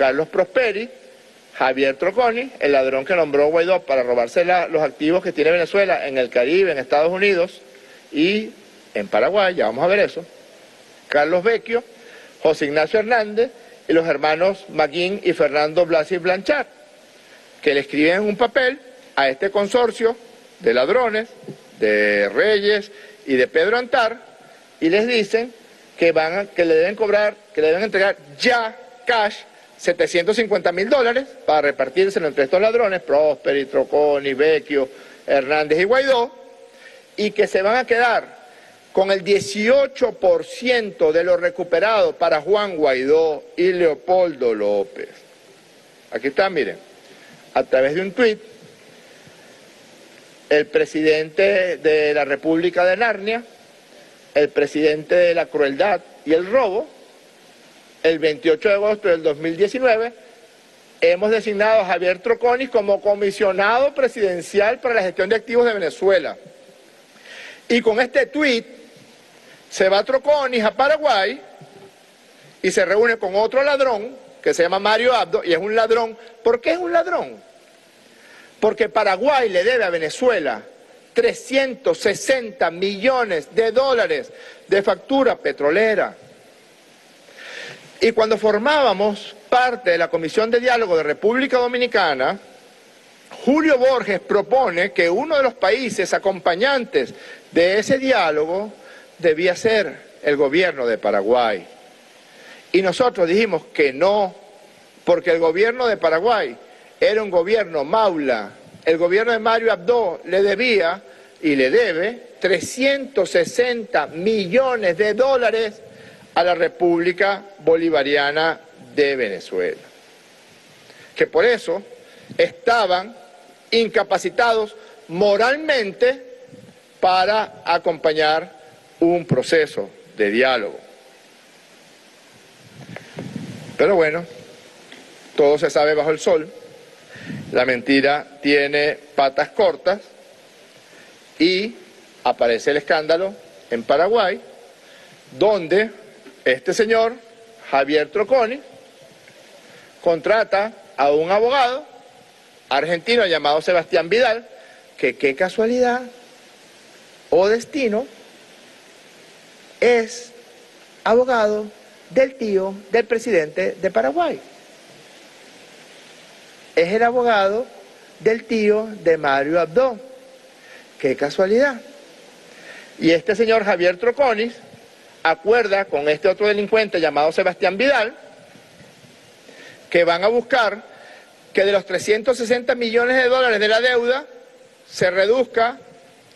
Carlos Prosperi, Javier Troconi, el ladrón que nombró Guaidó para robarse los activos que tiene Venezuela en el Caribe, en Estados Unidos y en Paraguay, ya vamos a ver eso, Carlos Vecchio, José Ignacio Hernández y los hermanos Maguín y Fernando Blasi Blanchard, que le escriben un papel a este consorcio de ladrones, de Reyes y de Pedro Antar, y les dicen que, van que le deben cobrar, que le deben entregar ya cash 750 mil dólares para repartírselo entre estos ladrones, Prosperi, Troconi, Vecchio, Hernández y Guaidó, y que se van a quedar con el 18% de lo recuperado para Juan Guaidó y Leopoldo López. Aquí está, miren, a través de un tuit, el presidente de la República de Narnia, el presidente de la crueldad y el robo, el 28 de agosto del 2019, hemos designado a Javier Troconis como comisionado presidencial para la gestión de activos de Venezuela. Y con este tuit se va Troconis a Paraguay y se reúne con otro ladrón que se llama Mario Abdo y es un ladrón. ¿Por qué es un ladrón? Porque Paraguay le debe a Venezuela 360 millones de dólares de factura petrolera. Y cuando formábamos parte de la Comisión de Diálogo de República Dominicana, Julio Borges propone que uno de los países acompañantes de ese diálogo debía ser el gobierno de Paraguay. Y nosotros dijimos que no, porque el gobierno de Paraguay era un gobierno maula. El gobierno de Mario Abdo le debía y le debe 360 millones de dólares a la República Bolivariana de Venezuela. Que por eso estaban incapacitados moralmente para acompañar un proceso de diálogo. Pero bueno, todo se sabe bajo el sol, la mentira tiene patas cortas y aparece el escándalo en Paraguay, donde este señor, Javier Troconi, contrata a un abogado argentino llamado Sebastián Vidal, que qué casualidad o destino es abogado del tío del presidente de Paraguay. Es el abogado del tío de Mario Abdo. Qué casualidad. Y este señor Javier Troconis acuerda con este otro delincuente llamado Sebastián Vidal que van a buscar que de los 360 millones de dólares de la deuda se reduzca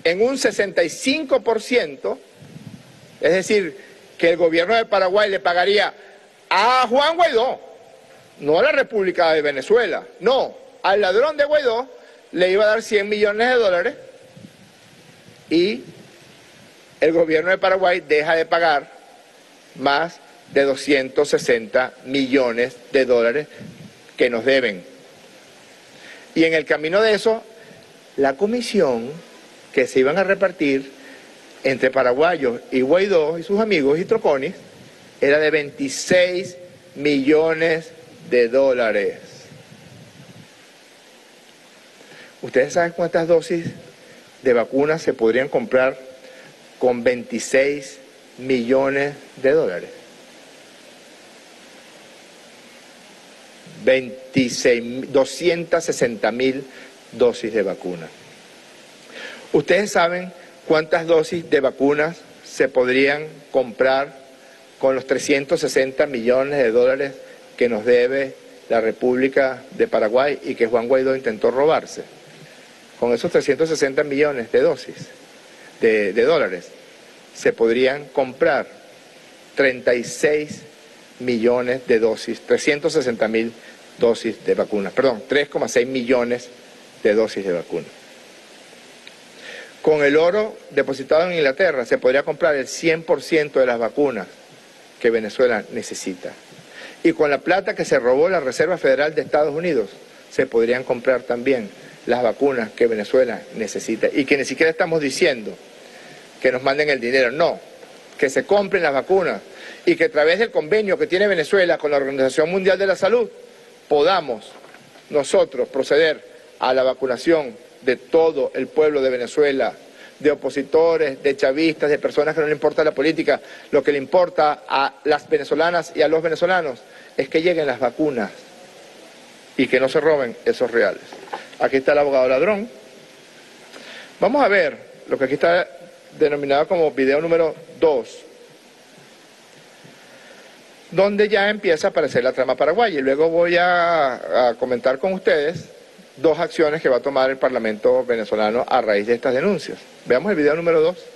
en un 65%, es decir, que el gobierno de Paraguay le pagaría a Juan Guaidó, no a la República de Venezuela, no, al ladrón de Guaidó le iba a dar 100 millones de dólares y el gobierno de Paraguay deja de pagar más de 260 millones de dólares que nos deben. Y en el camino de eso, la comisión que se iban a repartir entre paraguayos y Guaidó y sus amigos y troconis era de 26 millones de dólares. ¿Ustedes saben cuántas dosis de vacunas se podrían comprar con 26 millones de dólares. 26, 260 mil dosis de vacuna. ¿Ustedes saben cuántas dosis de vacunas se podrían comprar con los 360 millones de dólares que nos debe la República de Paraguay y que Juan Guaidó intentó robarse? Con esos 360 millones de dosis de, dólares se podrían comprar 36 millones de dosis, 360 mil dosis de vacunas, perdón, 3,6 millones de dosis de vacunas. Con el oro depositado en Inglaterra se podría comprar el 100% de las vacunas que Venezuela necesita. Y con la plata que se robó la Reserva Federal de Estados Unidos se podrían comprar también las vacunas que Venezuela necesita. Y que ni siquiera estamos diciendo que nos manden el dinero, no, que se compren las vacunas y que a través del convenio que tiene Venezuela con la Organización Mundial de la Salud podamos nosotros proceder a la vacunación de todo el pueblo de Venezuela, de opositores, de chavistas, de personas que no le importa la política, lo que le importa a las venezolanas y a los venezolanos es que lleguen las vacunas y que no se roben esos reales. Aquí está el abogado ladrón. Vamos a ver lo que aquí está denominado como video número 2, donde ya empieza a aparecer la trama paraguaya. Y luego voy a, a comentar con ustedes dos acciones que va a tomar el Parlamento venezolano a raíz de estas denuncias. Veamos el video número 2.